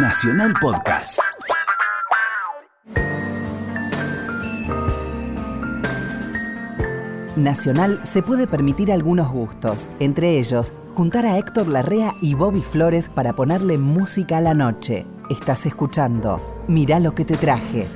Nacional Podcast. Nacional se puede permitir algunos gustos, entre ellos juntar a Héctor Larrea y Bobby Flores para ponerle música a la noche. Estás escuchando Mirá lo que te traje.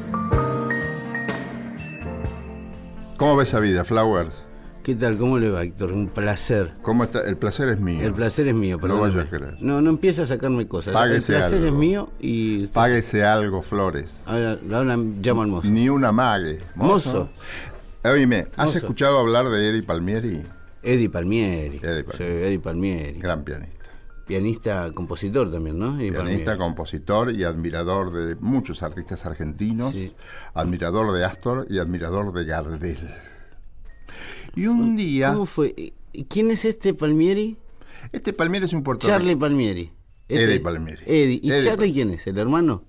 ¿Cómo ves esa vida, Flowers? ¿Qué tal? ¿Cómo le va, Héctor? Un placer. ¿Cómo está? El placer es mío. El placer es mío, No perdóname. vayas a creer. No, no empieza a sacarme cosas. Páguese el placer algo. es mío y... Páguese algo, Flores. Ahora, ahora llamo al mozo. Ni una mague. Mozo. Oíme, ¿has Mozo. escuchado hablar de Eddie Palmieri? Eddie Palmieri. Eddie Palmieri. Sí, Eddie Palmieri. Gran pianista. Pianista, compositor también, ¿no? Eddie Pianista, Palmieri. compositor y admirador de muchos artistas argentinos. Sí. Admirador de Astor y admirador de Gardel. Y un día, ¿Cómo fue? ¿Y ¿Quién es este Palmieri? este Palmieri es un puertorriqueño. Charlie Palmieri. Este- Eddie Palmieri. Eddie. ¿Y Eddie Charlie Palmieri. quién es? ¿El hermano?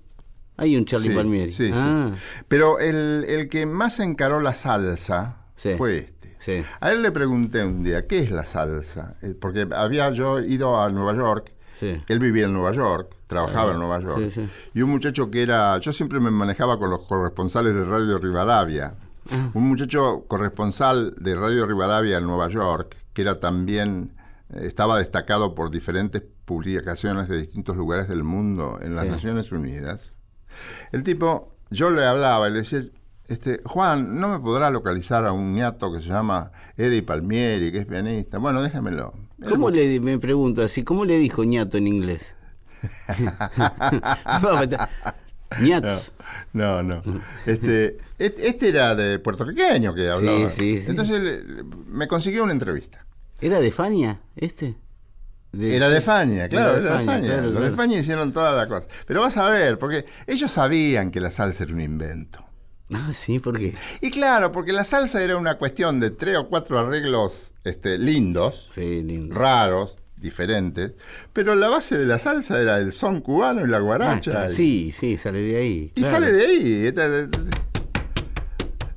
Hay un Charlie Sí, Palmieri. Sí, sí. ah, Pero el, el que más encaró la salsa fue este. A él le pregunté un día, ¿qué es la salsa? Eh, Porque había yo ido a Nueva York, Sí. él vivía en Nueva York, trabajaba en Nueva York, y un muchacho que era, yo siempre me manejaba con los corresponsales de Radio Rivadavia, Ah. un muchacho corresponsal de Radio Rivadavia en Nueva York, que era también, eh, estaba destacado por diferentes publicaciones de distintos lugares del mundo en las Sí. Naciones Unidas. El tipo, yo le hablaba y le decía, este, Juan, ¿no me podrá localizar a un ñato que se llama Eddie Palmieri, que es pianista? Bueno, déjamelo. ¿Cómo le, me pregunto así, cómo le dijo ñato en inglés? Ñats. No, no. Este, et- este era de puertorriqueño que hablaba. sí, sí. Entonces le- me consiguió una entrevista. ¿Era de Fania este? Era de Fania, claro, era de Fania. claro, Los de. Fania hicieron toda la cosa. Pero vas a ver, porque ellos sabían que la salsa era un invento. Ah, sí, ¿por qué? Y claro, porque la salsa era una cuestión de tres o cuatro arreglos este, lindos, Sí, lindo. raros, diferentes, pero la base de la salsa era el son cubano y la guaracha. Sí, sí, sale de ahí. Y sale de ahí. Este,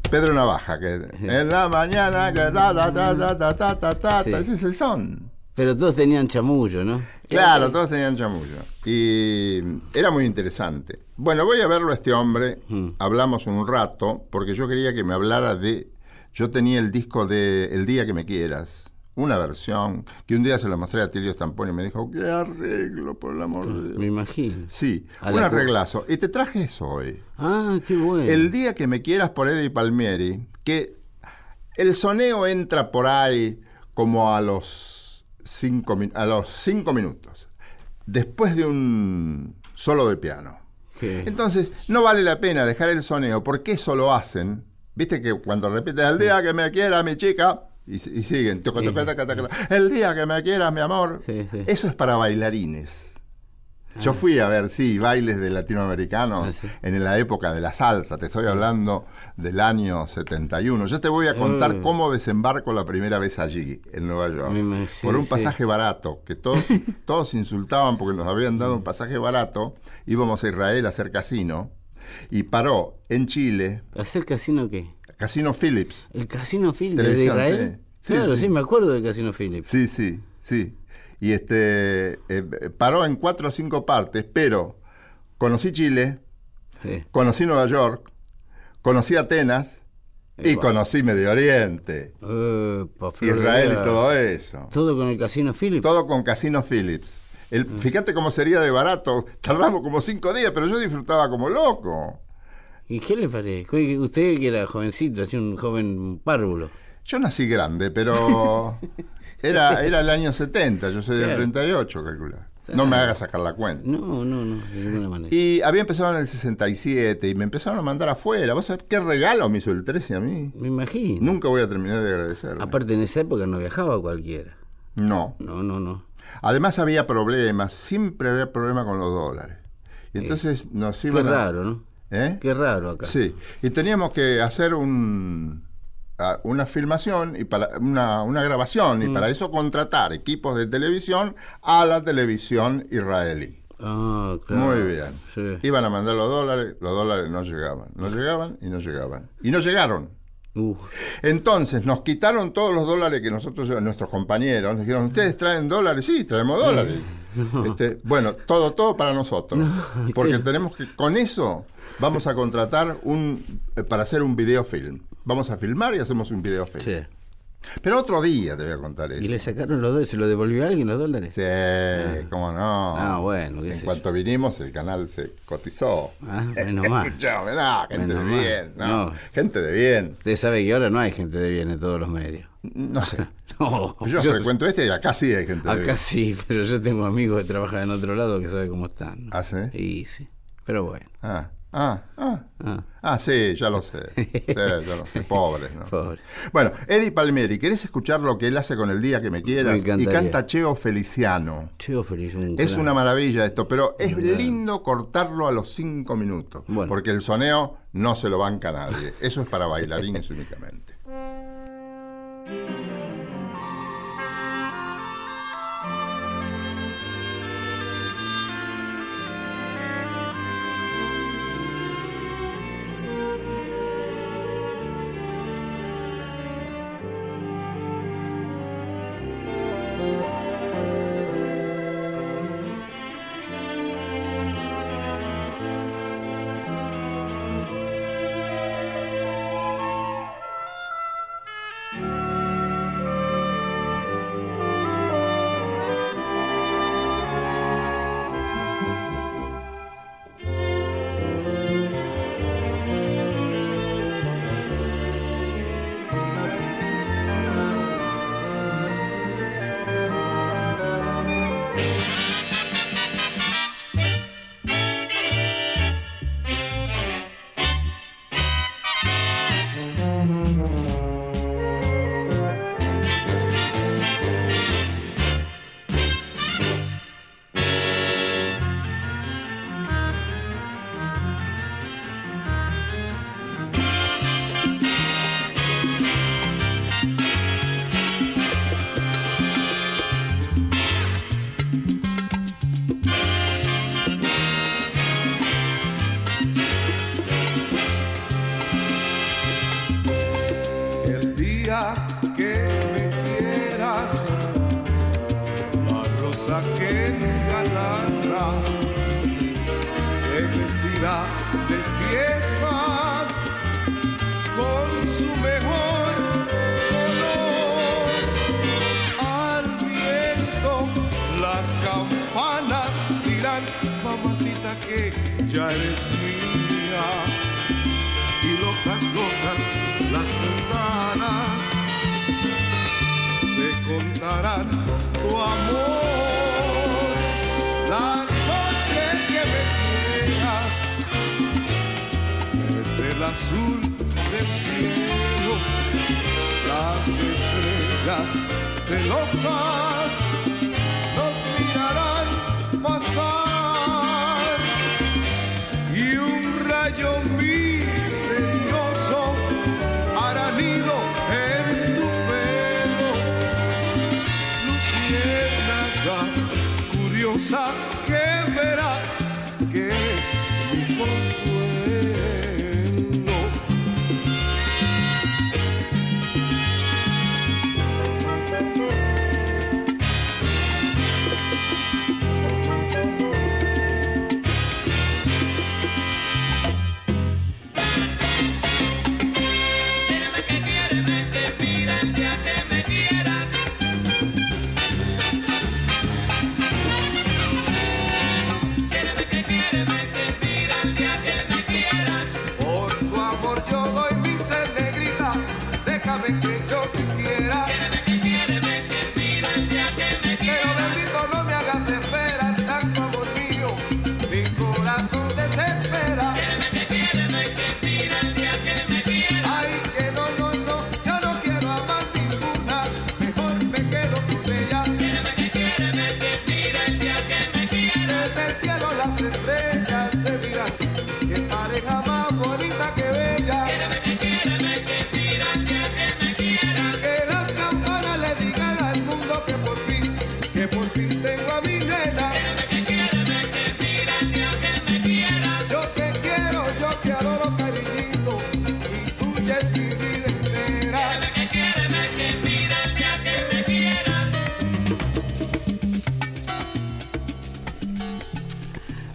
Pedro Navaja, que en la mañana, que ta, ta, ta, ta, ta, ta, ta, ese es el son. Pero todos tenían chamullo, ¿no? Claro, todos tenían chamullo. Y era muy interesante. Bueno, voy a verlo a este hombre. Mm. Hablamos un rato, porque yo quería que me hablara de. Yo tenía el disco de El Día que Me Quieras. Una versión que un día se la mostré a Tilio Stamponi y me dijo, qué arreglo, por el amor de Dios. Me imagino. Sí, A un arreglazo. Y te traje eso hoy. Ah, qué bueno. El día que me quieras por Eddie Palmieri, que el soneo entra por ahí como a los cinco, a los cinco minutos, después de un solo de piano. ¿Qué? Entonces, no vale la pena dejar el soneo, porque eso lo hacen. Viste que cuando repites el día que me quiera mi chica, y, y siguen, toca, toca, toca, toca, toca, el día que me quieras mi amor, eso es para bailarines. Yo fui a ver, sí, bailes de latinoamericanos Ah, sí. en la época de la salsa. Te estoy hablando del año 71. Yo te voy a contar Mm. cómo desembarco la primera vez allí, en Nueva York. Sí, por un sí. pasaje barato, que todos, todos insultaban porque nos habían dado un pasaje barato. Íbamos a Israel a hacer casino. Y paró en Chile, ¿Hacer casino qué? Casino Phillips. ¿El casino Phillips de Israel? sí. Claro, sí. sí. me acuerdo del casino Phillips. Sí, sí, sí. Y este eh, paró en cuatro o cinco partes, pero conocí Chile, Sí. conocí Nueva York, conocí Atenas y Epa. conocí Medio Oriente, Epa, Israel y todo eso. Todo con el casino Phillips. Todo con Casino Phillips. El, Mm. Fíjate cómo sería de barato. Tardamos como cinco días, pero yo disfrutaba como loco. ¿Y qué le parece? Usted que era jovencito, así un joven párvulo. Yo nací grande, pero era, era el año 70, yo soy del Claro. 38, calcula. No me hagas sacar la cuenta. No, no, no, de ninguna manera. Y había empezado en el 67 y me empezaron a mandar afuera. ¿Vos sabés qué regalo me hizo el 13 a mí? Me imagino. Nunca voy a terminar de agradecerle. Aparte, en esa época no viajaba cualquiera. No. No, no, no. Además había problemas, siempre había problemas con los dólares. Y entonces nos iban a- raro, ¿no? ¿Eh? Qué raro acá. Sí. Y teníamos que hacer un una filmación y para una, una grabación Mm. y para eso contratar equipos de televisión a la televisión israelí. Ah, claro. Muy bien. Sí. Iban a mandar los dólares, los dólares no llegaban, no llegaban y no llegaban. Y no llegaron. Uf, Entonces nos quitaron todos los dólares que nosotros, nuestros compañeros, nos dijeron, ¿ustedes traen dólares? Sí, traemos dólares. Este, bueno, todo, todo para nosotros. No, porque sí. tenemos que, con eso, vamos a contratar un eh, para hacer un videofilm. Vamos a filmar y hacemos un videofilm. Sí. Pero otro día te voy a contar eso. Y le sacaron los dólares, ¿se lo devolvió a alguien los dólares? Sí, cómo no. Ah, bueno, En cuanto vinimos, el canal se cotizó. Ah, menos mal. No, gente Menos de mal. bien. No, No. Gente de bien. Usted sabe que ahora no hay gente de bien en todos los medios. No sé. No, Yo, frecuento este y acá sí hay gente de. Acá sí, pero yo tengo amigos que trabajan en otro lado que saben cómo están. ¿Ah, sí? Y sí, pero bueno. Ah, ah, ah. Ah, Ah, sí, ya lo sé. Sí, ya lo sé. Pobres, ¿no? pobre. Bueno, Eddie Palmieri, ¿querés escuchar lo que él hace con el día que me quieras? Me y canta Cheo Feliciano. Cheo feliz. Un Es gran- una maravilla esto, pero es lindo cortarlo a los cinco minutos. Bueno. Porque el soneo no se lo banca nadie. Eso es para bailarines únicamente. El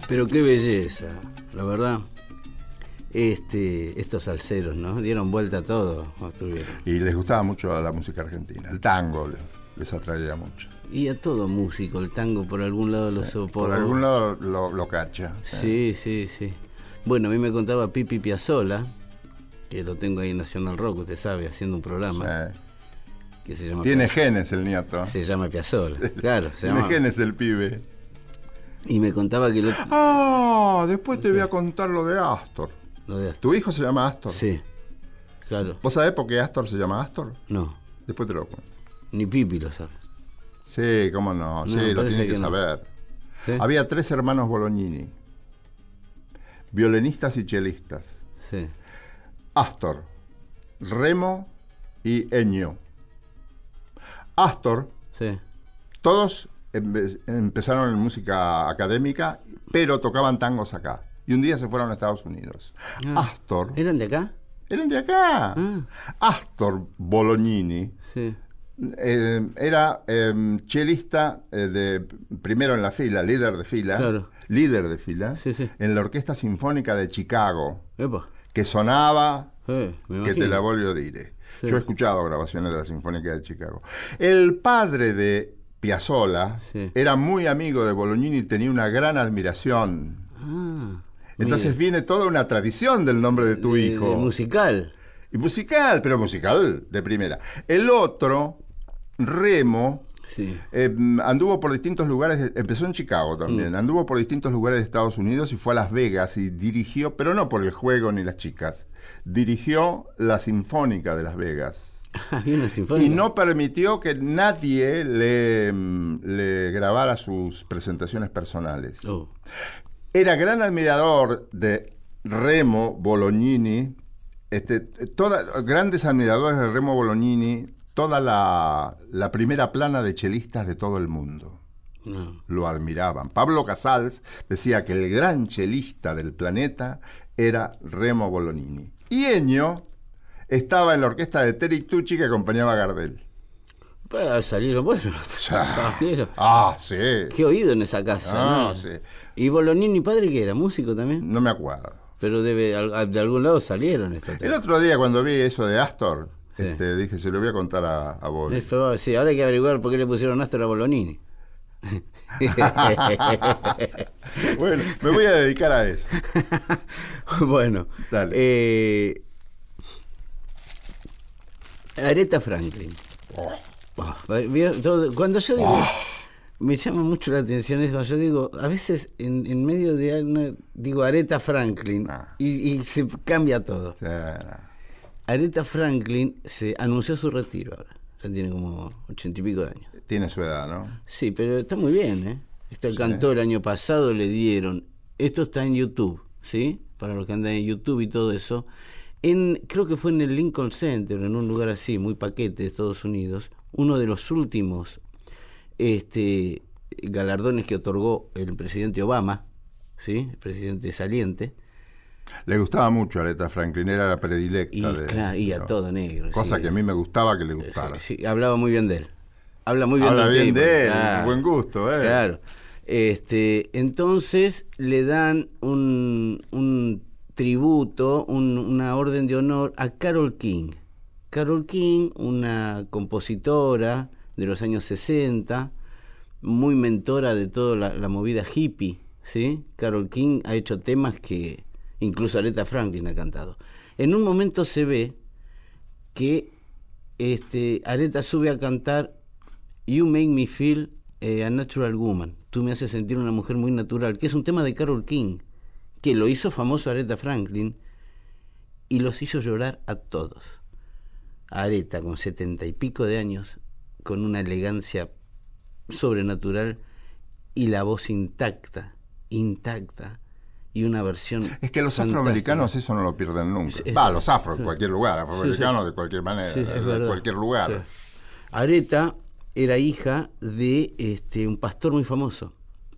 Pero qué belleza, la verdad. Este, estos salseros, ¿no? Dieron vuelta a todo. Y les gustaba mucho la música argentina. El tango les, les atraía mucho. Y a todo músico, el tango por algún lado lo Por soporta. algún lado lo, lo cacha. Sí, sí, sí. Bueno, a mí me contaba Pipi Piazzola, que lo tengo ahí en Nacional Rock, usted sabe, haciendo un programa Sí. que se llama Tiene genes el nieto. Se llama Piazzola, claro. Se Tiene llama- genes el pibe. Y me contaba que lo, Ah, después te voy a contar lo de Astor. lo de ¿Tu hijo se llama Astor? Sí, claro. ¿Vos sabés por qué Astor se llama Astor? No, Después te lo cuento. ni Pipi lo sabe. Sí, cómo no. Sí, No, lo tiene que, que no. saber. ¿Sí? Había tres hermanos Bolognini. Violinistas y chelistas. Sí. Astor, Remo y Ennio. Astor, Sí. todos empe- empezaron en música académica, pero tocaban tangos acá. Y un día se fueron a Estados Unidos. Ah. Astor, ¿Eran de acá? eran de acá. Ah. Astor Bolognini Sí. eh, era eh, chelista eh, de primero en la fila, líder de fila, Claro. líder de fila, Sí, sí. en la Orquesta Sinfónica de Chicago, Epa. que sonaba Eh, me que te la voglio a. Sí. Yo he escuchado grabaciones de la Sinfónica de Chicago. El padre de Piazzolla Sí. era muy amigo de Bolognini y tenía una gran admiración. Ah, Entonces mire. viene toda una tradición del nombre de tu De- hijo. de musical. y musical, pero musical de primera. El otro, Remo, Sí. eh, anduvo por distintos lugares, empezó en Chicago también, Mm. anduvo por distintos lugares de Estados Unidos y fue a Las Vegas y dirigió, pero no por el juego ni las chicas, dirigió la Sinfónica de Las Vegas. Había una sinfónica. Y no permitió que nadie le, mm, le grabara sus presentaciones personales. Oh, Era gran admirador de Remo Bolognini, este, toda- grandes admiradores de Remo Bolognini, toda la, la primera plana de chelistas de todo el mundo. no. Lo admiraban. Pablo Casals decía que el gran chelista del planeta era Remo Bolognini. Y Ennio estaba en la orquesta de Terry Tucci que acompañaba a Gardel. Pues salieron, bueno, salieron. Ah, sí. Qué oído en esa casa. Ah, ¿no? sí. ¿Y Bolognini padre que era? ¿Músico también? No me acuerdo. Pero debe, de algún lado salieron estos El otro día cuando vi eso de Astor, Sí. este, dije, se lo voy a contar a, a probable, sí, ahora hay que averiguar por qué le pusieron Astor a Bolognini. Bueno, me voy a dedicar a eso. bueno, Dale. eh, Aretha Franklin. Oh, vio, todo- cuando yo digo, me llama mucho la atención eso, yo digo, a veces en, en medio de una, digo Aretha Franklin Ah. y, y se cambia todo. O sea, Aretha Franklin se anunció su retiro ahora, ya tiene como ochenta y pico de años. tiene su edad, ¿no? Sí, pero está muy bien, ¿eh? Este cantó el año pasado, le dieron. Esto está en YouTube, ¿sí? Para los que andan en YouTube y todo eso. En, creo que fue en el Lincoln Center, en un lugar así, muy paquete de Estados Unidos, uno de los últimos este, galardones que otorgó el presidente Obama, ¿sí? El presidente saliente. Le gustaba mucho a Aretha Franklin, era la predilecta. Y, de- claro, y a ¿no? todo negro. Cosa sí. que a mí me gustaba que le gustara. Sí, hablaba muy bien de él. Habla muy bien Habla del bien de él, claro. buen gusto, ¿eh? Claro. Este, entonces le dan un, un tributo, un- una orden de honor a Carol King. Carol King, una compositora de los años 60, muy mentora de toda la, movida hippie, ¿sí? Carol King ha hecho temas que incluso Aretha Franklin ha cantado. En un momento se ve que este, Aretha sube a cantar You Make Me Feel eh, a Natural Woman. Tú me haces sentir una mujer muy natural, que es un tema de Carol King, que lo hizo famoso Aretha Franklin y los hizo llorar a todos. Aretha, con setenta y pico de años, con una elegancia sobrenatural y la voz intacta, intacta, y una versión. Es que los fantástica. afroamericanos eso no lo pierden nunca. Va, los afro en sí. cualquier lugar, afroamericanos Sí, sí. de cualquier manera, de cualquier lugar. Sí. Aretha era hija de este, un pastor muy famoso,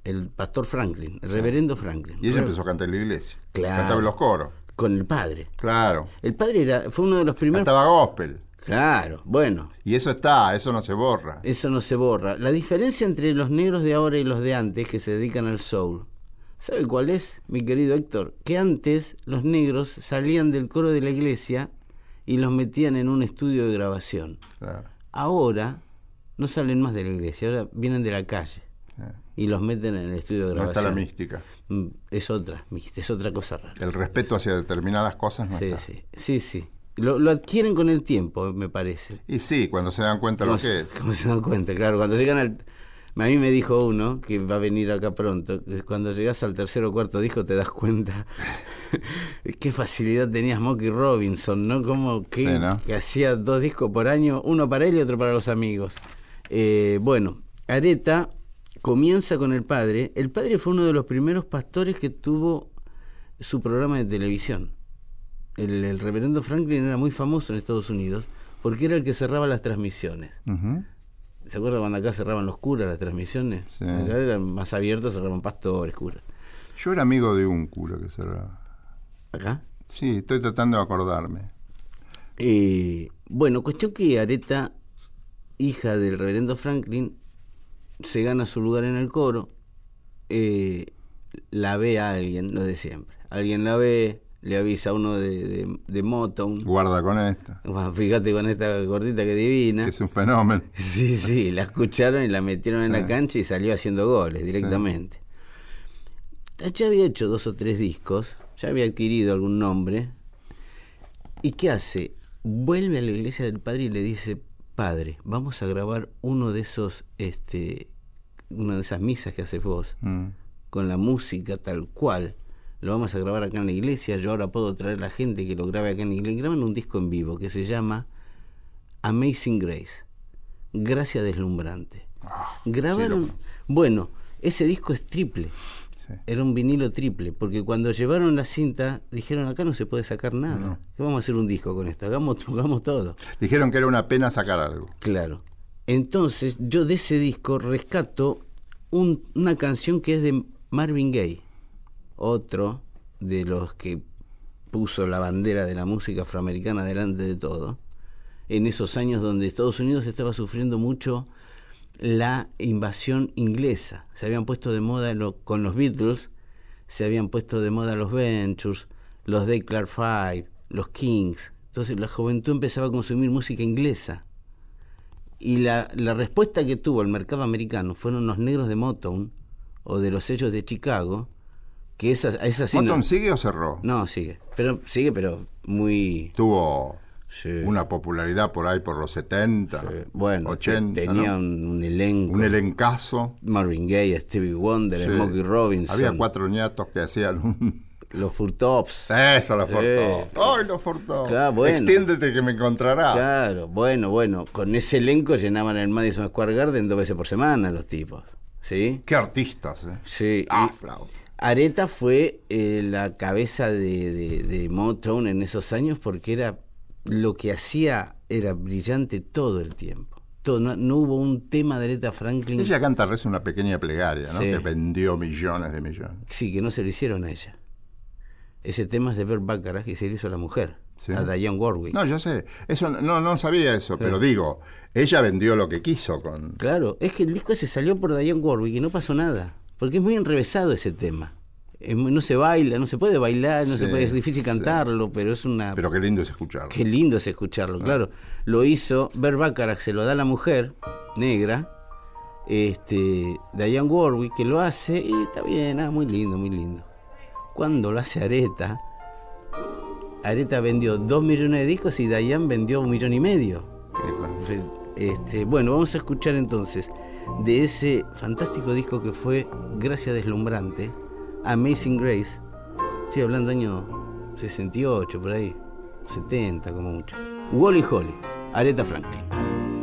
el pastor Franklin, el reverendo Franklin. Y ella empezó a cantar en la iglesia. Claro. Cantaba en los coros. Con el padre. Claro. El padre era, fue uno de los primeros. Cantaba gospel. Claro, bueno, Y eso está, eso no se borra. eso no se borra. La diferencia entre los negros de ahora y los de antes, que se dedican al soul, ¿Sabe cuál es, mi querido Héctor? Que antes los negros salían del coro de la iglesia y los metían en un estudio de grabación. Claro. Ahora no salen más de la iglesia, ahora vienen de la calle y los meten en el estudio de No está grabación. la mística. Mm, Es otra, es otra cosa rara. El respeto hacia determinadas cosas no Sí, está. sí, sí, sí. Lo, lo adquieren con el tiempo, me parece. Y sí, cuando se dan cuenta lo ¿Cómo que es. cómo se dan cuenta? Claro, cuando llegan al... A mí me dijo uno, que va a venir acá pronto, que cuando llegas al tercer o cuarto disco te das cuenta qué facilidad tenía Smokey Robinson, ¿no? Como que, Sí, ¿no? que hacía dos discos por año, uno para él y otro para los amigos. Eh, bueno, Areta comienza con el padre. El padre fue uno de los primeros pastores que tuvo su programa de televisión. El, el reverendo Franklin era muy famoso en Estados Unidos porque era el que cerraba las transmisiones. ¿Se acuerda cuando acá cerraban los curas las transmisiones? Sí. Allá eran más abiertos, cerraban pastores, curas. Yo era amigo de un cura que cerraba. ¿Acá? Sí, estoy tratando de acordarme. Eh, bueno, cuestión que Areta, hija del reverendo Franklin, se gana su lugar en el coro, eh, la ve a alguien, lo de siempre. Alguien la ve, le avisa a uno de, de, de Motown. Guarda con esta, Bueno, Fíjate con esta gordita que divina. que es un fenómeno. Sí, sí, la escucharon y la metieron en la Sí. cancha y salió haciendo goles directamente. Ya había hecho dos o tres discos, ya había adquirido algún nombre. ¿Y qué hace? Vuelve a la iglesia del padre y le dice, padre, vamos a grabar uno de esos, este, una de esas misas que haces vos, Mm. con la música tal cual. Lo vamos a grabar acá en la iglesia. Yo ahora puedo traer a la gente que lo grabe acá en la iglesia. Graban un disco en vivo que se llama Amazing Grace. Gracia deslumbrante. Grabaron. Bueno, ese disco es triple. Sí. Era un vinilo triple. Porque cuando llevaron la cinta, dijeron: acá no se puede sacar nada. ¿Qué vamos a hacer un disco con esto? Hagamos, hagamos todo. Dijeron que era una pena sacar algo. Claro. Entonces, yo de ese disco rescato un- una canción que es de Marvin Gaye, otro de los que puso la bandera de la música afroamericana delante de todo, en esos años donde Estados Unidos estaba sufriendo mucho la invasión inglesa. Se habían puesto de moda lo- con los Beatles, se habían puesto de moda los Ventures, los Day Clark Five, los Kings. Entonces la juventud empezaba a consumir música inglesa. Y la, la respuesta que tuvo el mercado americano fueron los negros de Motown o de los sellos de Chicago, que esa, esa sí no- ¿Motown sigue o cerró? no, sigue. Pero sigue, pero muy Tuvo sí, una popularidad por ahí por los 70, sí. bueno, 80, tenía ¿no? un, un elenco. un elencazo. Marvin Gaye, Stevie Wonder, Sí. Smokey Robinson, Había cuatro niatos que hacían un... los Furtops. Eso, los. Fortó. ¡Ay, los! Claro, bueno. Extiéndete que me encontrarás. Claro, bueno, bueno, con ese elenco llenaban el Madison Square Garden dos veces por semana los tipos, ¿sí? Qué artistas, ¿eh? Sí. Ah. Areta fue eh, la cabeza de, de- de Motown en esos años porque era lo que hacía era brillante todo el tiempo. Todo, no, no hubo un tema de Aretha Franklin Ella canta reza una pequeña plegaria, ¿no? Sí. Que vendió millones de millones. sí, que no se lo hicieron a ella. Ese tema es de Bert Bacharach y se lo hizo a la mujer, Sí. a Diane Warwick. No, yo sé. Eso no, no sabía eso, pero digo, ella vendió lo que quiso con. Claro, es que el disco se salió por Diane Warwick y no pasó nada. Porque es muy enrevesado ese tema. Muy- no se baila, no se puede bailar, no se puede, es difícil sí. cantarlo, pero es una Pero qué lindo es escucharlo. Qué lindo es escucharlo, claro. Lo hizo, Bert Bacharach se lo da a la mujer negra, este, Diane Warwick que lo hace y está bien, ah, muy lindo, muy lindo. Cuando lo hace Areta, Areta vendió dos millones de discos y Diane vendió un millón y medio. Este, bueno, vamos a escuchar entonces de ese fantástico disco que fue Gracia Deslumbrante, Amazing Grace. Estoy hablando año 68, por ahí, 70 como mucho. Wally Holly, Aretha Franklin.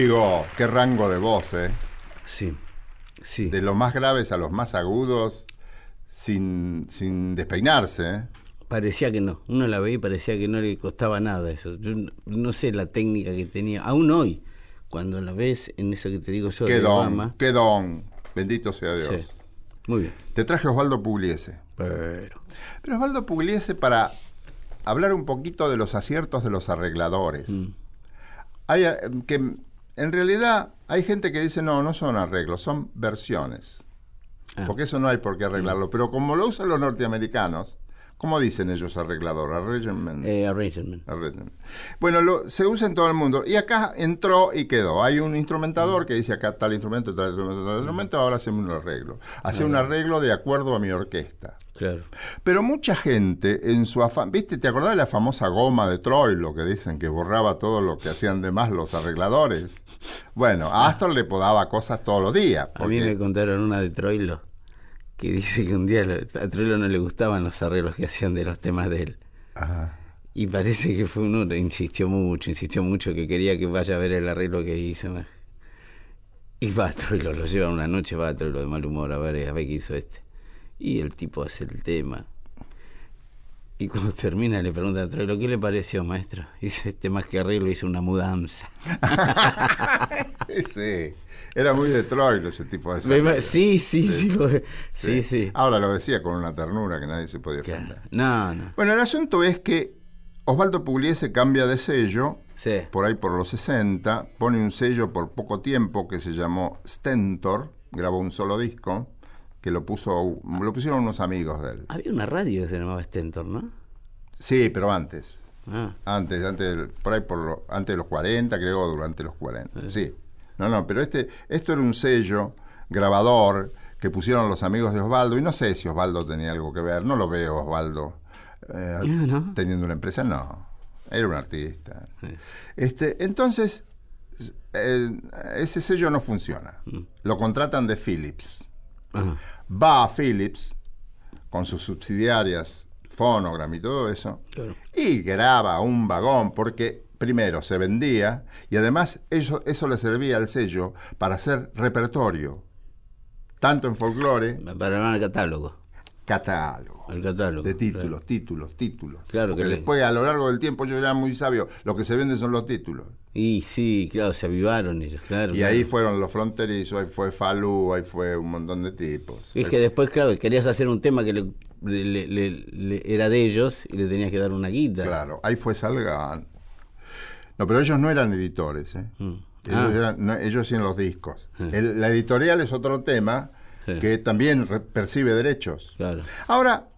Digo, qué rango de voz, ¿eh? Sí, sí. De los más graves a los más agudos, sin, sin despeinarse. ¿eh? Parecía que no. Uno la veía y parecía que no le costaba nada eso. Yo no sé la técnica que tenía. Aún hoy, cuando la ves en eso que te digo yo, qué de don, qué don. Bendito sea Dios. Sí. Muy bien. Te traje Osvaldo Pugliese. Pero. Pero Osvaldo Pugliese para hablar un poquito de los aciertos de los arregladores. Mm. Hay, que en realidad hay gente que dice, no, no son arreglos, son versiones. Ah. Porque eso no hay por qué arreglarlo. Mm. Pero como lo usan los norteamericanos, ¿Cómo dicen ellos arreglador? Arrangement. Eh, arrangement. Bueno, lo, se usa en todo el mundo. Y acá entró y quedó. Hay un instrumentador mm. que dice acá tal instrumento, tal instrumento, tal instrumento, ahora hacemos un arreglo. Hace un arreglo de acuerdo a mi orquesta. Claro. Pero mucha gente en su afán, ¿viste? ¿Te acordás de la famosa goma de Troilo que dicen que borraba todo lo que hacían de más los arregladores? Bueno, a Astor le podaba cosas todos los días. A mí me contaron una de Troilo que dice que un día lo- a Troilo no le gustaban los arreglos que hacían de los temas de él. Ajá. Y parece que fue uno, insistió mucho, insistió mucho que quería que vaya a ver el arreglo que hizo. Y va a Troilo, lo lleva una noche, va a Troilo de mal humor a ver, a ver qué hizo este. Y el tipo hace el tema. Y cuando termina le pregunta a Troilo, ¿qué le pareció, maestro? Dice, este más que arreglo hizo una mudanza. Sí, era muy de Troilo ese tipo de arreglos. Sí, sí, sí, sí, sí. Ahora lo decía con una ternura que nadie se podía ofender. No, no. Bueno, el asunto es que Osvaldo Pugliese cambia de sello Sí. por ahí por los 60, pone un sello por poco tiempo que se llamó Stentor, grabó un solo disco, que lo puso lo pusieron unos amigos de él. Había una radio que se llamaba Stentor, ¿no? Sí, pero antes. Ah, Antes, antes, por ahí por lo- antes de los 40, creo, durante los 40. Sí. No, no, pero este, esto era un sello grabador que pusieron los amigos de Osvaldo, y no sé si Osvaldo tenía algo que ver, no lo veo Osvaldo eh, ¿no? teniendo una empresa, no. Era un artista. Este, entonces, eh, ese sello no funciona. Lo contratan de Philips. Va a Philips con sus subsidiarias, Phonogram y todo eso, claro. y graba un vagón porque primero se vendía y además eso, eso le servía al sello para hacer repertorio, tanto en folclore, Para armar el catálogo. Catálogo, El catálogo. de títulos, claro. títulos, títulos. Claro que le- después a lo largo del tiempo yo era muy sabio, lo que se vende son los títulos. Y sí, claro, se avivaron ellos, claro. Y claro. ahí fueron los fronterizos, ahí fue Falú, ahí fue un montón de tipos. Es que después, claro, querías hacer un tema que le, le- le- era de ellos y le tenías que dar una guita. Claro, ahí fue Salgan. No, pero ellos no eran editores, ¿eh? Mm. Ellos, Ah. eran, no, ellos los discos. El- la editorial es otro tema Sí. que también percibe derechos. Claro. Ahora,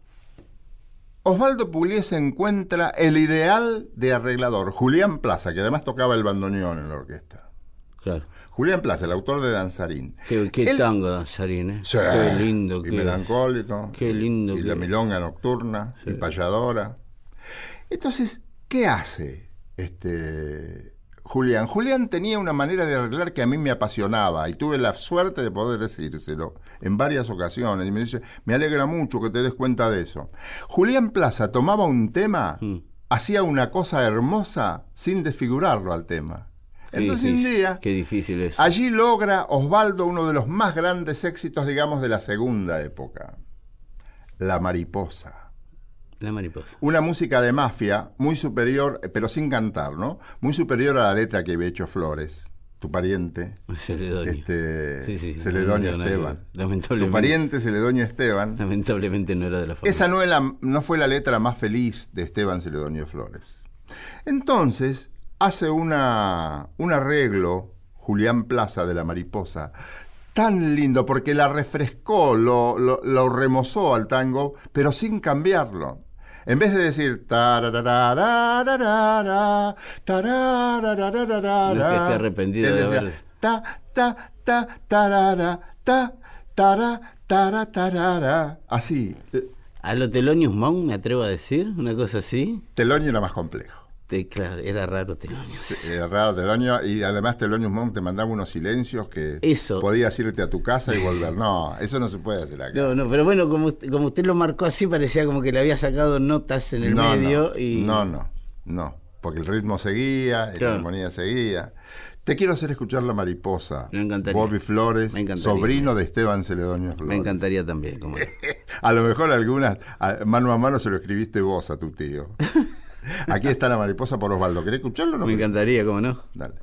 Osvaldo Pugliese encuentra el ideal de arreglador, Julián Plaza, que además tocaba el bandoneón en la orquesta. Claro. Julián Plaza, el autor de Danzarín. Qué, qué tango danzarín, ¿eh? Sí, Qué lindo y que melancólico. Qué lindo Y la milonga nocturna, y payadora. Entonces, ¿qué hace este Julián? Julián tenía una manera de arreglar que a mí me apasionaba y tuve la suerte de poder decírselo en varias ocasiones. Y me dice, me alegra mucho que te des cuenta de eso. Julián Plaza tomaba un tema, Mm. hacía una cosa hermosa sin desfigurarlo al tema. Entonces un día... Qué difícil es. Allí logra Osvaldo uno de los más grandes éxitos, digamos, de la segunda época. La mariposa. La mariposa. Una música de mafia muy superior, eh, pero sin cantar, ¿no? Muy superior a la letra que había hecho Flores, tu pariente, Celedonio. este, Sí, sí, Celedonio no, no, Esteban. lamentablemente. Tu pariente Celedonio Esteban. Lamentablemente no era de la familia. Esa no, no fue la letra más feliz de Esteban Celedonio Flores. Entonces, hace una, un arreglo, Julián Plaza de la Mariposa, tan lindo, porque la refrescó, lo, lo- lo remozó al tango, pero sin cambiarlo. En vez de decir tarararararara, arrepentido de haber- ta, ta, ta, tarara, ta. Así. A lo Telonius Monk, me atrevo a decir, una cosa así. Telonio era más complejo. Te- claro, era raro Telonius. Era raro Telonio y además Telonius Monk te mandaba unos silencios que Eso. podías irte a tu casa y volver. No, eso no se puede hacer acá. No, no, pero bueno, como, usted- como usted lo marcó así, parecía como que le había sacado notas en el no, medio no, y... no, no, no, porque el ritmo seguía, Claro. la armonía seguía. Te quiero hacer escuchar La Mariposa. Me encantaría. Bobby Flores, Me encantaría. sobrino de Esteban Celedonio Flores. Me encantaría también. Como... A lo mejor algunas, a- mano a mano, se lo escribiste vos a tu tío. Aquí está La Mariposa por Osvaldo. ¿Querés escucharlo o no? Me encantaría, ¿cómo no? Dale.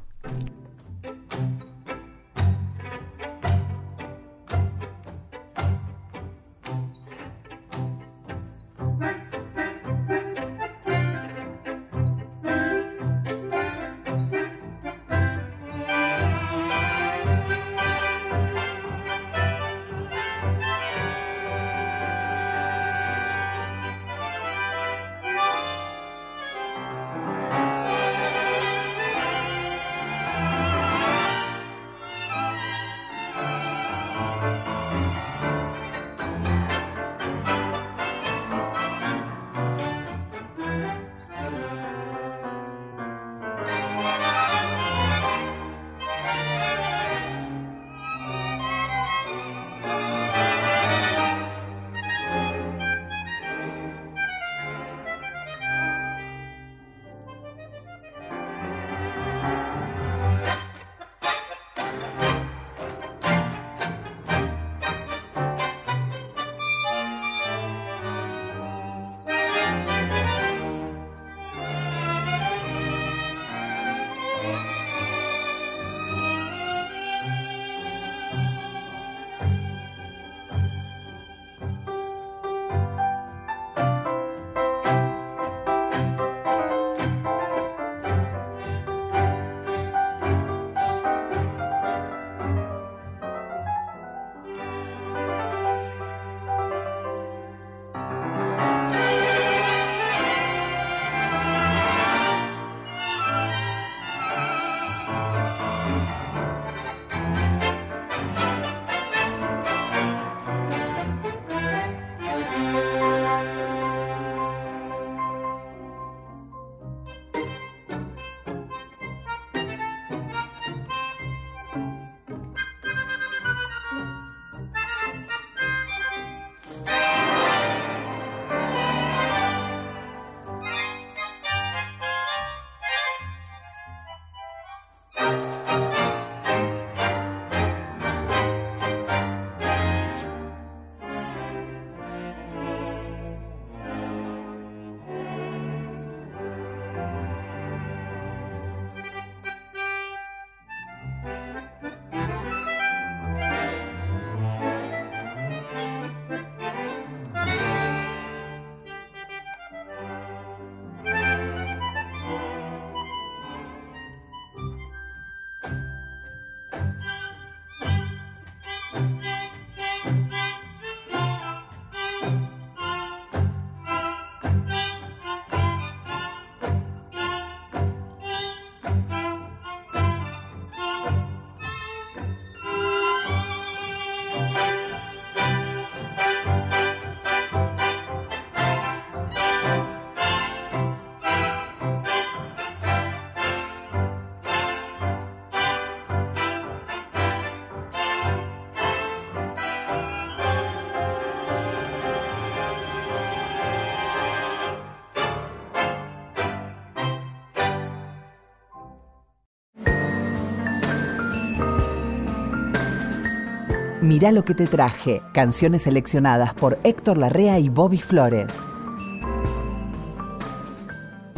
Mirá lo que te traje. Canciones seleccionadas por Héctor Larrea y Bobby Flores.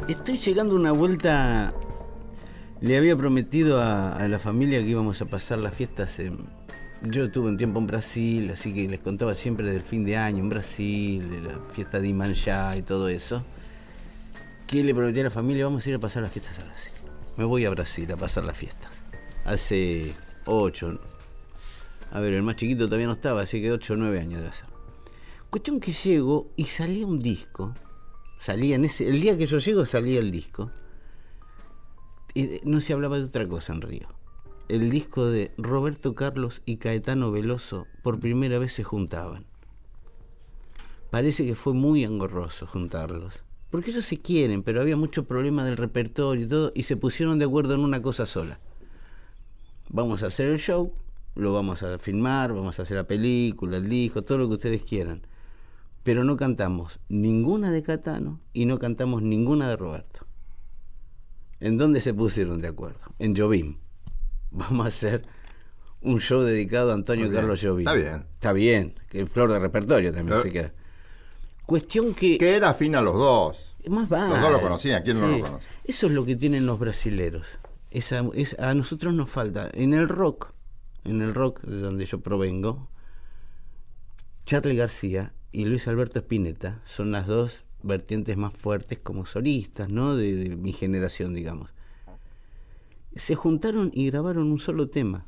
Estoy llegando una vuelta. Le había prometido a, la familia que íbamos a pasar las fiestas en. Yo tuve un tiempo en Brasil, así que les contaba siempre del fin de año en Brasil, de la fiesta de Imanjá y todo eso. Que le prometí a la familia, vamos a ir a pasar las fiestas a Brasil. Me voy a Brasil a pasar las fiestas. Hace ocho. A ver, el más chiquito todavía no estaba, así que ocho o nueve años de ser. Cuestión que llego y salía un disco. Salía en ese. El día que yo llego salía el disco. Y no se hablaba de otra cosa en Río. El disco de Roberto Carlos y Caetano Veloso por primera vez se juntaban. Parece que fue muy engorroso juntarlos. Porque ellos se quieren, pero había mucho problema del repertorio y todo, y se pusieron de acuerdo en una cosa sola. Vamos a hacer el show, lo vamos a filmar, vamos a hacer la película, el disco, todo lo que ustedes quieran. Pero no cantamos ninguna de Catano y no cantamos ninguna de Roberto. ¿En dónde se pusieron de acuerdo? En Jobim. Vamos a hacer un show dedicado a Antonio bien. Carlos Jobim. Está bien. Está bien, que flor de repertorio también se queda. Cuestión que... Que era afín a los dos. Más vale. Los dos lo conocían, ¿quién no lo conoce? Eso es lo que tienen los brasileros. Esa, es, a nosotros nos falta. En el rock, en el rock de donde yo provengo, Charlie García y Luis Alberto Spinetta son las dos vertientes más fuertes como solistas, ¿no? De, mi generación, digamos. Se juntaron y grabaron un solo tema.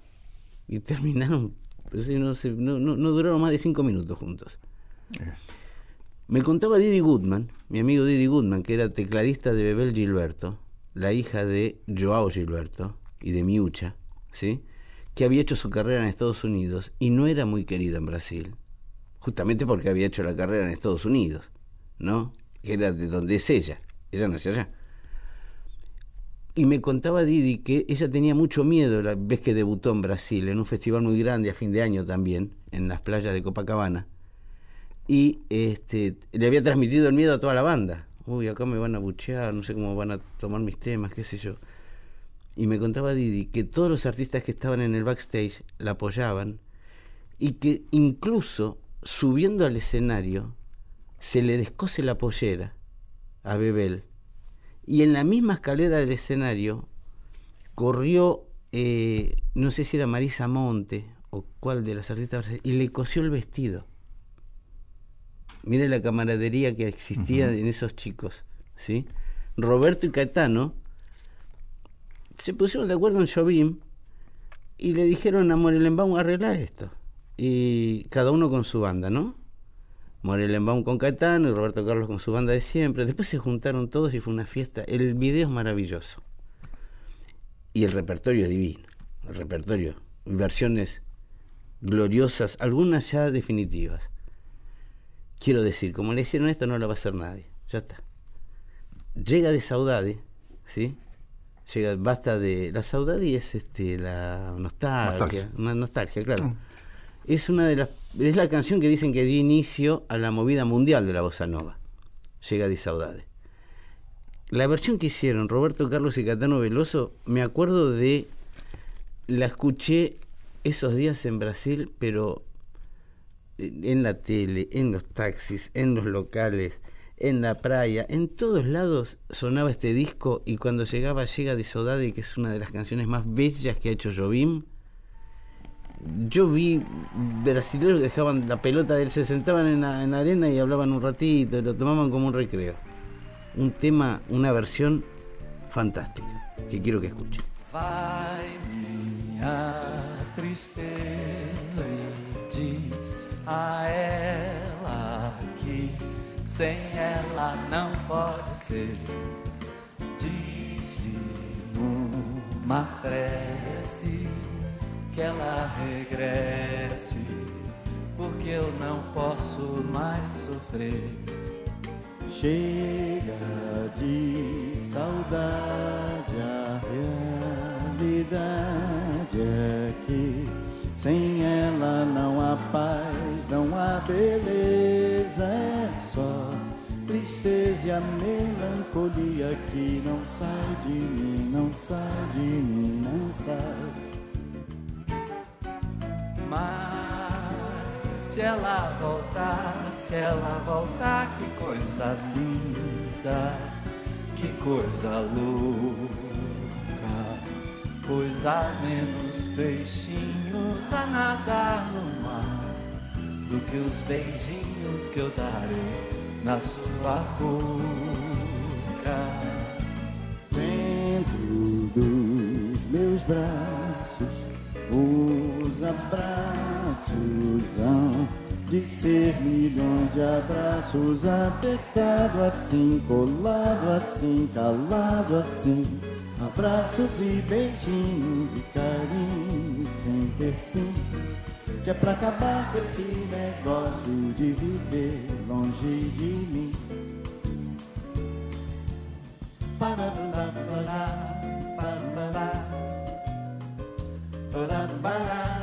Y terminaron, sí, no, sé, no, no- no duraron más de cinco minutos juntos. Me contaba Didi Goodman, mi amigo Didi Goodman, que era tecladista de Bebel Gilberto, la hija de Joao Gilberto y de Miucha, ¿sí? Que había hecho su carrera en Estados Unidos y no era muy querida en Brasil, justamente porque había hecho la carrera en Estados Unidos, ¿no? Que era de donde es ella, ella nació allá. Y me contaba Didi que ella tenía mucho miedo la vez que debutó en Brasil, en un festival muy grande a fin de año también, en las playas de Copacabana y este, le había transmitido el miedo a toda la banda. Uy, acá me van a buchear, no sé cómo van a tomar mis temas, qué sé yo. Y me contaba Didi que todos los artistas que estaban en el backstage la apoyaban y que incluso subiendo al escenario se le descose la pollera a Bebel y en la misma escalera del escenario corrió, eh, no sé si era Marisa Monte o cuál de las artistas, y le cosió el vestido. Mire la camaradería que existía en esos chicos, ¿sí? Roberto y Caetano se pusieron de acuerdo en Jobim y le dijeron a Morelenbaum arregla esto. Y cada uno con su banda, ¿no? Morelenbaum con Caetano y Roberto Carlos con su banda de siempre. Después se juntaron todos y fue una fiesta. El video es maravilloso. Y el repertorio es divino. El repertorio. Versiones gloriosas, algunas ya definitivas. Quiero decir, como le hicieron esto, no lo va a hacer nadie. Ya está. Llega de saudade, ¿sí? Llega, basta de. La saudade es este, la nostalgia. Nostalgia. Una nostalgia, claro. Es una de las. Es la canción que dicen que dio inicio a la movida mundial de la bossa nova. Llega de saudade. La versión que hicieron Roberto Carlos y Catano Veloso, me acuerdo de. La escuché esos días en Brasil, pero en la tele, en los taxis, en los locales, en la playa, en todos lados sonaba este disco y cuando llegaba Llega de Saudade, que es una de las canciones más bellas que ha hecho Jobim, yo vi brasileños que dejaban la pelota de él, se sentaban en la, en la arena y hablaban un ratito, lo tomaban como un recreo. Un tema, una versión fantástica, que quiero que escuchen. Sem ela não pode ser. Diz-lhe numa prece que ela regresse, porque eu não posso mais sofrer. Chega de saudade, a realidade é que sem ela não há paz, não há beleza, é só tristeza e a melancolia que não sai de mim, não sai de mim, não sai. Mas Se ela voltar, se ela voltar, que coisa linda, que coisa louca. Pois há menos peixinhos a nadar no mar do que os beijinhos que eu darei na sua boca. Dentro dos meus braços, os abraços hão de ser milhões de abraços, apertado assim, colado assim, calado assim. Abraços e beijinhos e carinhos sem ter fim. Que é pra acabar com esse negócio de viver longe de mim. Parará, parará, parará,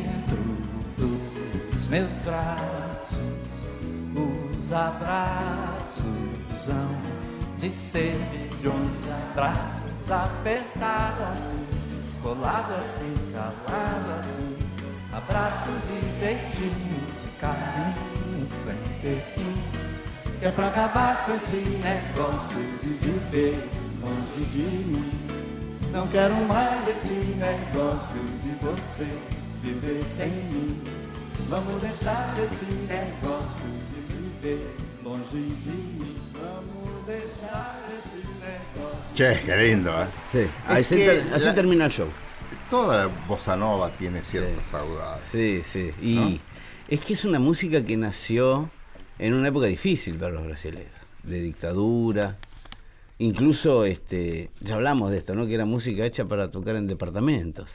meus braços, os abraços hão de ser milhões de abraços, apertado assim, colado assim, calado assim, abraços e beijinhos e carinhos sem ter fim. É pra acabar com esse negócio de viver longe de mim. Não quero mais esse negócio de você viver sem mim. Vamos deixar esse negócio de viver longe de mim. Vamos deixar esse negócio. Che, qué lindo, ¿eh? Sí, así, que ter- así la- termina el show. Toda la bossa nova tiene ciertas saudades. Sí, sí. Y ¿No? es que es una música que nació en una época difícil para los brasileños, de dictadura. Incluso, este, ya hablamos de esto, ¿no? Que era música hecha para tocar en departamentos,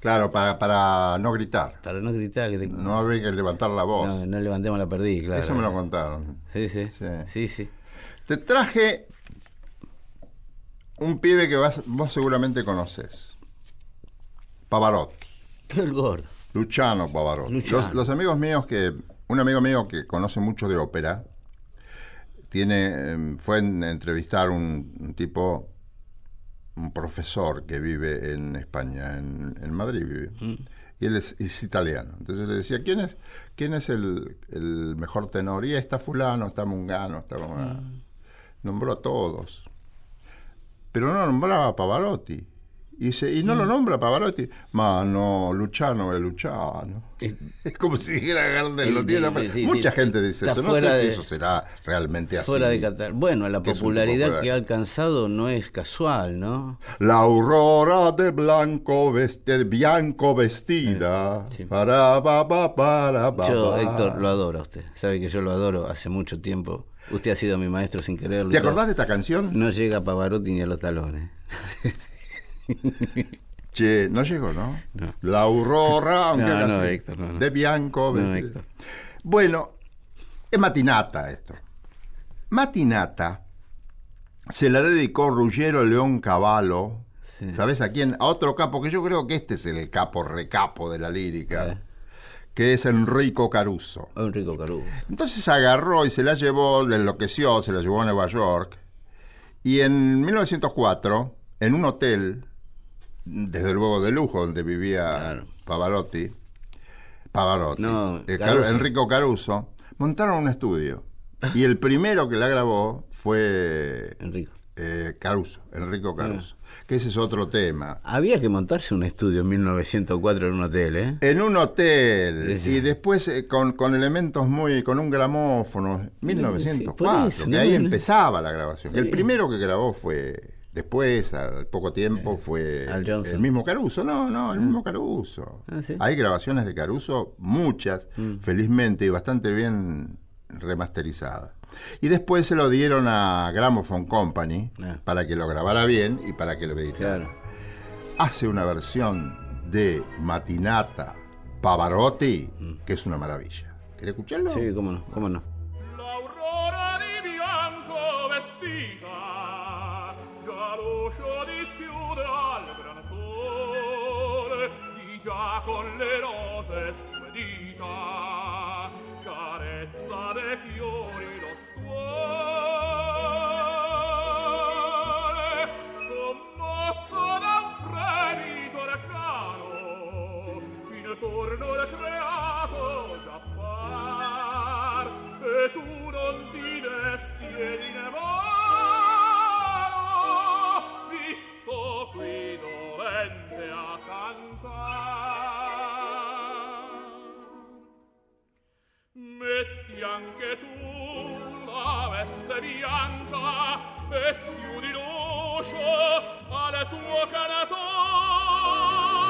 Claro, para, para no gritar. para no gritar que te- No habría que levantar la voz. no, no levantemos la perdí, claro. Eso me lo contaron. Sí, sí, Sí. sí, sí. Te traje un pibe que vas- vos seguramente conoces. Pavarotti. El gordo. Luciano Pavarotti. Luciano. Los, los amigos míos que. Un amigo mío que conoce mucho de ópera. Tiene. eh, Fue en entrevistar un, un tipo. Un profesor que vive en España, en, en Madrid vive. Y él es, es italiano. Entonces le decía, ¿quién es, quién es el, el mejor tenor? Y está fulano, está mungano, está Mungano". Nombró a todos. Pero no nombraba a Pavarotti. Y, dice, y no lo nombra Pavarotti. Ma no, Luciano es Luciano. Es como si dijera Gardel, lo tiene. sí, sí, Mucha sí, gente dice eso. No sé si eso será realmente así. Fuera de Qatar. Bueno, la popularidad que ha alcanzado no es casual, ¿no? La aurora de blanco, de bianco vestida. Sí. Para, pa, pa, para, pa, Yo. Héctor, lo adoro a usted. Sabe que yo lo adoro hace mucho tiempo. Usted ha sido mi maestro sin quererlo. ¿Te acordás de esta canción? No llega a Pavarotti ni a los talones. Che, no llegó, ¿no? No. La aurora, aunque No, no, Héctor, no, de bianco. Héctor. Bueno, es Matinata esto. Matinata se la dedicó Ruggiero León Cavallo. Sí. ¿Sabes a quién? A otro capo, que yo creo que este es el capo recapo de la lírica, que es Enrico Caruso. Enrico Caruso. Entonces agarró y se la llevó, le enloqueció, se la llevó a Nueva York. Y en 1904, en un hotel, desde luego de lujo, donde vivía Claro. Pavarotti, Pavarotti, No, eh, Caru- Caruso. Enrico Caruso, montaron un estudio. Y el primero que la grabó fue Enrico. eh, Caruso, Enrico Caruso. Ah. Que ese es otro tema. Había que montarse un estudio en 1904 en un hotel, ¿eh? En un hotel Sí, sí. y después eh, con, con elementos muy. con un gramófono. 1904, por eso, que no, ahí no. empezaba la grabación. El primero que grabó fue. Después, al poco tiempo, fue Al Johnson. el mismo Caruso. No, no, el mismo Caruso. Ah, ¿sí? Hay grabaciones de Caruso, muchas, felizmente, y bastante bien remasterizadas. Y después se lo dieron a Gramophone Company Ah. para que lo grabara bien y para que lo editara Claro. hace una versión de Matinata Pavarotti que es una maravilla. ¿Querés escucharlo? Sí, cómo no, cómo no. già con le rose sue dita, carezza dei fiori lo stuole, commosso da un fremito recano, intorno le creato già par, e tu non ti desti e di nevano, visto qui dolente a cantar. metti anche tu la veste bianca e schiudi l'uscio al tuo canatore.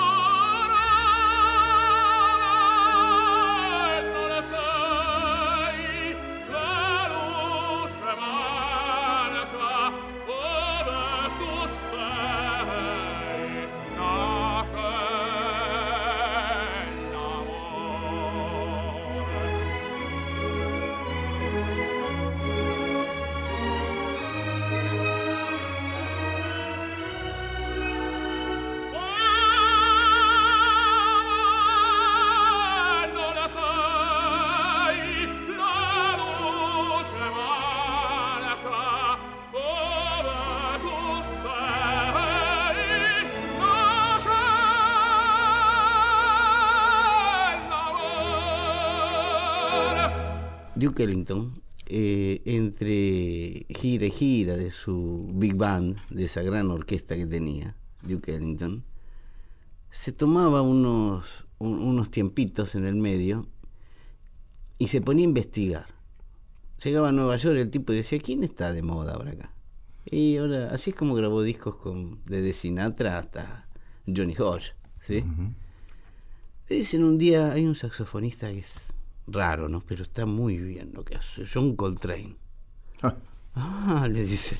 Duke Ellington, eh, entre gira y gira de su big band, de esa gran orquesta que tenía, Duke Ellington, se tomaba unos, un- unos tiempitos en el medio y se ponía a investigar. Llegaba a Nueva York el tipo y decía, ¿quién está de moda ahora acá? Y ahora, así es como grabó discos con, desde Sinatra hasta Johnny Hodge, ¿sí? Le Dicen un día, hay un saxofonista que es raro, ¿no? Pero está muy bien lo que hace, John Coltrane. Ah, le dice.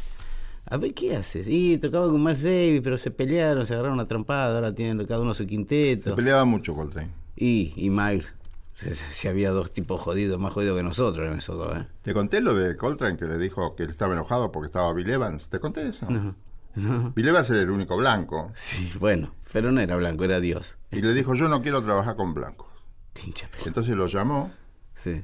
A ver, ¿qué haces? Y tocaba con Miles Davis, pero se pelearon, se agarraron a trompada, ahora tienen cada uno su Se quinteto. peleaba mucho Coltrane. Y, y Miles, si, si había dos tipos jodidos, más jodidos que nosotros eran esos dos, ¿eh? ¿Te conté lo de Coltrane que le dijo que él estaba enojado porque estaba Bill Evans? ¿Te conté eso? No, no. Bill Evans era el único blanco. Sí, bueno, pero no era blanco, era Dios. Y le dijo, yo no quiero trabajar con blancos. Entonces lo llamó Sí.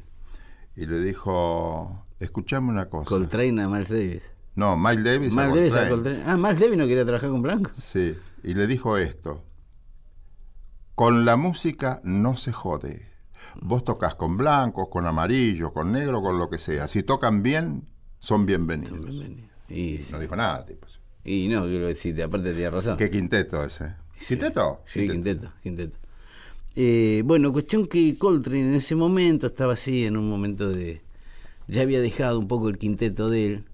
y le dijo, escuchame una cosa. Coltrane a Miles Davis. no, Miles Davis. a Miles Davis a Coltrane. Ah, Miles Davis no quería trabajar con blanco. Sí, y le dijo esto. Con la música no se jode. Vos tocas con blancos, con amarillos, con negro, con lo que sea. Si tocan bien, son bienvenidos. Y, No dijo nada, tipo. y no, quiero decir, aparte tenía razón. ¿Qué quinteto ese? ¿Quinteto? Sí, quinteto, quinteto. Eh, bueno, cuestión que Coltrane en ese momento estaba así, en un momento de... Ya había dejado un poco el quinteto de él,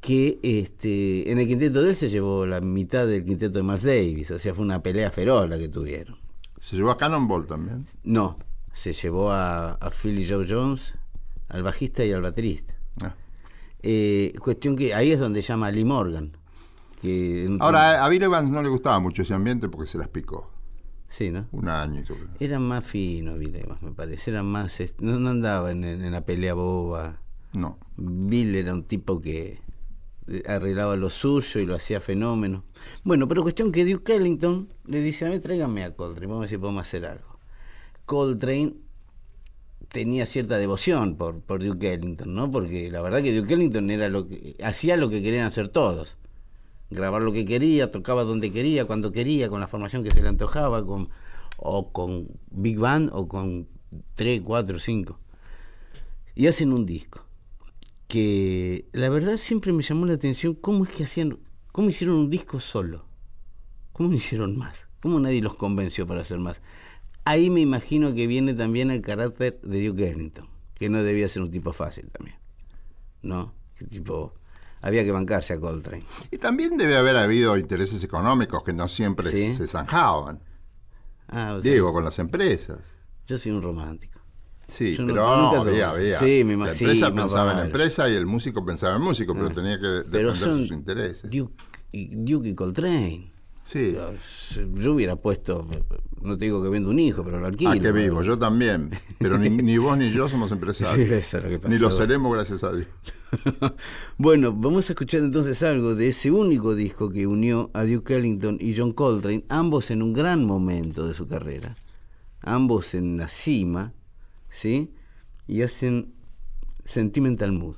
que este, en el quinteto de él se llevó la mitad del quinteto de Miles Davis, o sea, fue una pelea feroz la que tuvieron. Se llevó a Cannonball también. No, se llevó a, a Philly Joe Jones, al bajista y al baterista. Ah. Eh, cuestión que ahí es donde llama a Lee Morgan. Que Ahora, a Bill Evans no le gustaba mucho ese ambiente porque se las picó. Sí, ¿no? Un año. Eran más finos, Bill Evans, me parece. Eran más. No, no andaba en, en la pelea boba. No. Bill era un tipo que eh, arreglaba lo suyo y lo hacía fenómeno. Bueno, pero cuestión que Duke Ellington le dice: A mí, tráigame a Coltrane, vamos a ver si podemos hacer algo. Coltrane tenía cierta devoción por, por Duke Ellington, ¿no? Porque la verdad que Duke Ellington era lo que, hacía lo que querían hacer todos. Grabar lo que quería, tocaba donde quería, cuando quería, con la formación que se le antojaba, con, o con Big Band o con 3, 4, 5. Y hacen un disco. que la verdad siempre me llamó la atención cómo es que hacían, cómo hicieron un disco solo, cómo no hicieron más, cómo nadie los convenció para hacer más. Ahí me imagino que viene también el carácter de Duke Ellington, que no debía ser un tipo fácil también, ¿no? Que tipo, había que bancarse a Coltrane. Y también debe haber habido intereses económicos que no siempre Sí. se zanjaban. Ah, o sea, Digo, con las empresas. yo soy un romántico. Sí, Yo pero no, había, había. Sí, me La empresa sí, pensaba en la empresa y el músico pensaba en músico, pero tenía que defender son sus intereses. Duke Duke y Coltrane. Sí. Yo hubiera puesto, no te digo que vendo un hijo, pero lo alquilo. Ah, que vivo, yo también. Pero ni, ni vos ni yo somos Sí, empresarios. eso es lo que ni pasó. lo seremos, gracias a Dios. bueno, vamos a escuchar entonces algo de ese único disco que unió a Duke Ellington y John Coltrane, ambos en un gran momento de su carrera, ambos en la cima, ¿sí? Y hacen Sentimental Mood.